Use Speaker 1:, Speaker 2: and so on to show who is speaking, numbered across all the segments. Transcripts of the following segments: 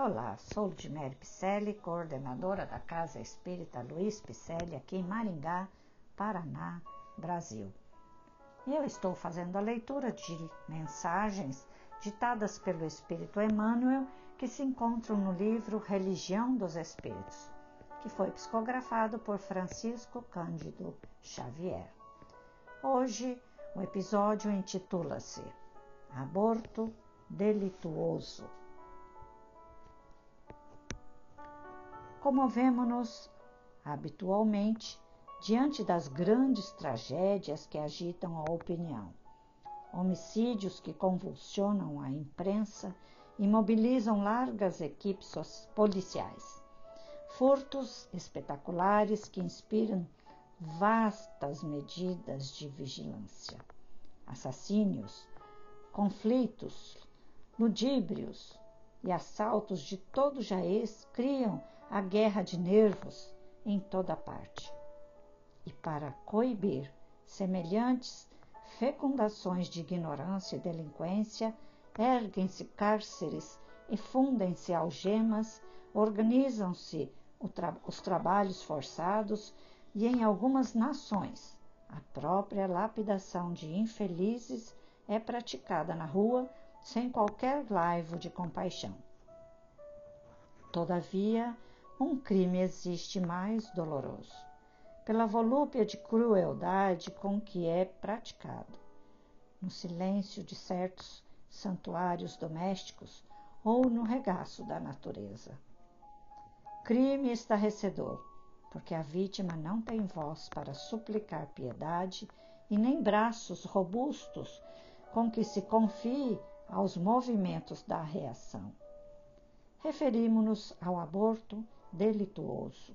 Speaker 1: Olá, sou Ludmere Picelli, coordenadora da Casa Espírita Luiz Picelli, aqui em Maringá, Paraná, Brasil. E eu estou fazendo a leitura de mensagens ditadas pelo Espírito Emmanuel que se encontram no livro Religião dos Espíritos, que foi psicografado por Francisco Cândido Xavier. Hoje o episódio intitula-se Aborto Delituoso. Comovemos-nos habitualmente diante das grandes tragédias que agitam a opinião. Homicídios que convulsionam a imprensa e mobilizam largas equipes policiais. Furtos espetaculares que inspiram vastas medidas de vigilância. Assassínios, conflitos, ludíbrios e assaltos de todo jaez criam a guerra de nervos em toda parte. E para coibir semelhantes fecundações de ignorância e delinquência, erguem-se cárceres e fundem-se algemas, organizam-se os trabalhos forçados e, em algumas nações, a própria lapidação de infelizes é praticada na rua sem qualquer laivo de compaixão. Todavia, um crime existe mais doloroso, pela volúpia de crueldade com que é praticado. No silêncio de certos santuários domésticos ou no regaço da natureza. Crime estarrecedor, porque a vítima não tem voz para suplicar piedade e nem braços robustos com que se confie aos movimentos da reação. Referimos-nos ao aborto delituoso,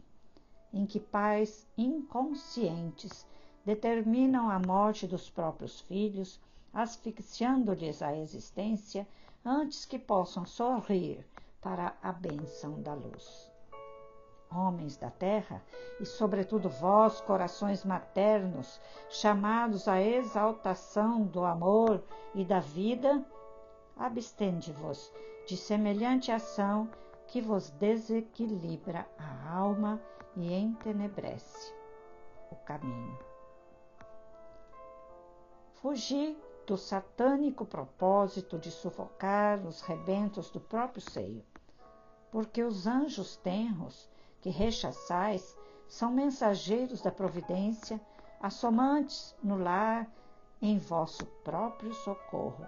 Speaker 1: em que pais inconscientes determinam a morte dos próprios filhos, asfixiando-lhes a existência antes que possam sorrir para a bênção da luz. Homens da terra, e sobretudo vós, corações maternos, chamados à exaltação do amor e da vida, abstende-vos de semelhante ação que vos desequilibra a alma e entenebrece o caminho. Fugi do satânico propósito de sufocar os rebentos do próprio seio, porque os anjos tenros que rechaçais são mensageiros da providência, assomantes no lar em vosso próprio socorro.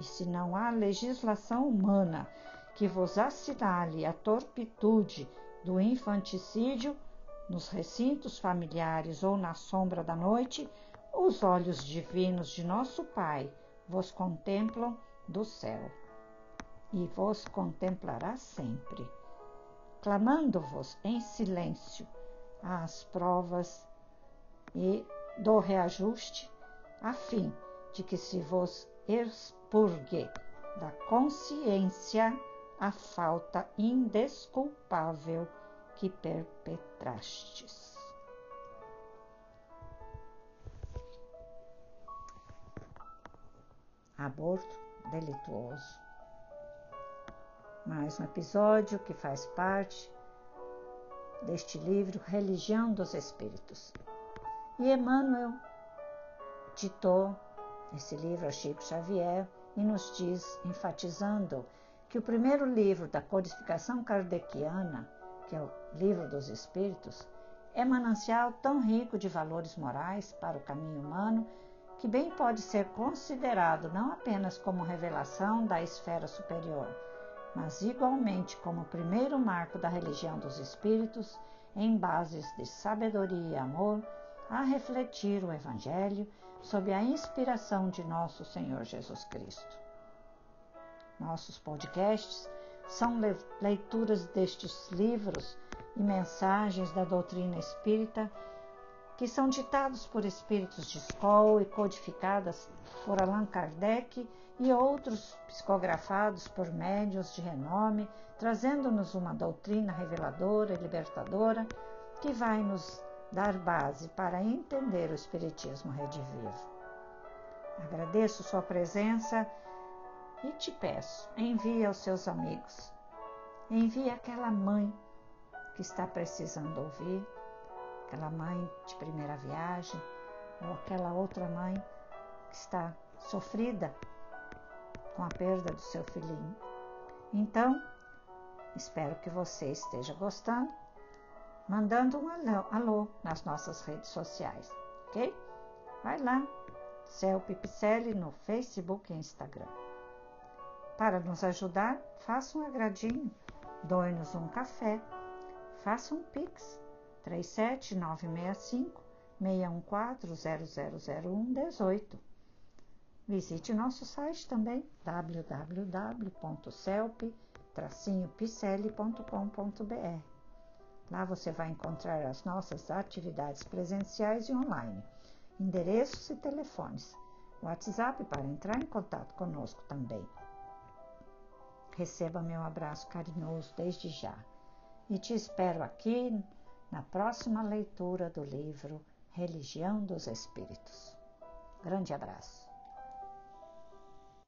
Speaker 1: E se não há legislação humana que vos assinale a torpitude do infanticídio nos recintos familiares ou na sombra da noite, os olhos divinos de nosso Pai vos contemplam do céu e vos contemplará sempre, clamando-vos em silêncio às provas e do reajuste, a fim de que se vos expurgue da consciência a falta indesculpável que perpetrastes. Aborto delituoso. Mais um episódio que faz parte deste livro Religião dos Espíritos. E Emmanuel ditou esse livro a Chico Xavier e nos diz, enfatizando que o primeiro livro da codificação kardeciana, que é o Livro dos Espíritos, é manancial tão rico de valores morais para o caminho humano que bem pode ser considerado não apenas como revelação da esfera superior, mas igualmente como o primeiro marco da religião dos espíritos em bases de sabedoria e amor a refletir o Evangelho sob a inspiração de nosso Senhor Jesus Cristo. Nossos podcasts são leituras destes livros e mensagens da doutrina espírita que são ditados por espíritos de escola e codificadas por Allan Kardec e outros psicografados por médios de renome, trazendo-nos uma doutrina reveladora e libertadora que vai nos dar base para entender o Espiritismo redivivo. Agradeço sua presença e te peço, envie aos seus amigos Envie aquela mãe que está precisando ouvir, aquela mãe de primeira viagem, ou aquela outra mãe que está sofrida com a perda do seu filhinho. Então, espero que você esteja gostando, mandando um alô, nas nossas redes sociais, ok? Vai lá, Cel Pipicelli no Facebook e Instagram. Para nos ajudar, faça um agradinho, doe-nos um café, faça um pix 37965 614 000118. Visite nosso site também www.celp-picelli.com.br. Lá você vai encontrar as nossas atividades presenciais e online, endereços e telefones, WhatsApp para entrar em contato conosco também. Receba meu abraço carinhoso desde já e te espero aqui na próxima leitura do livro Religião dos Espíritos. Grande abraço.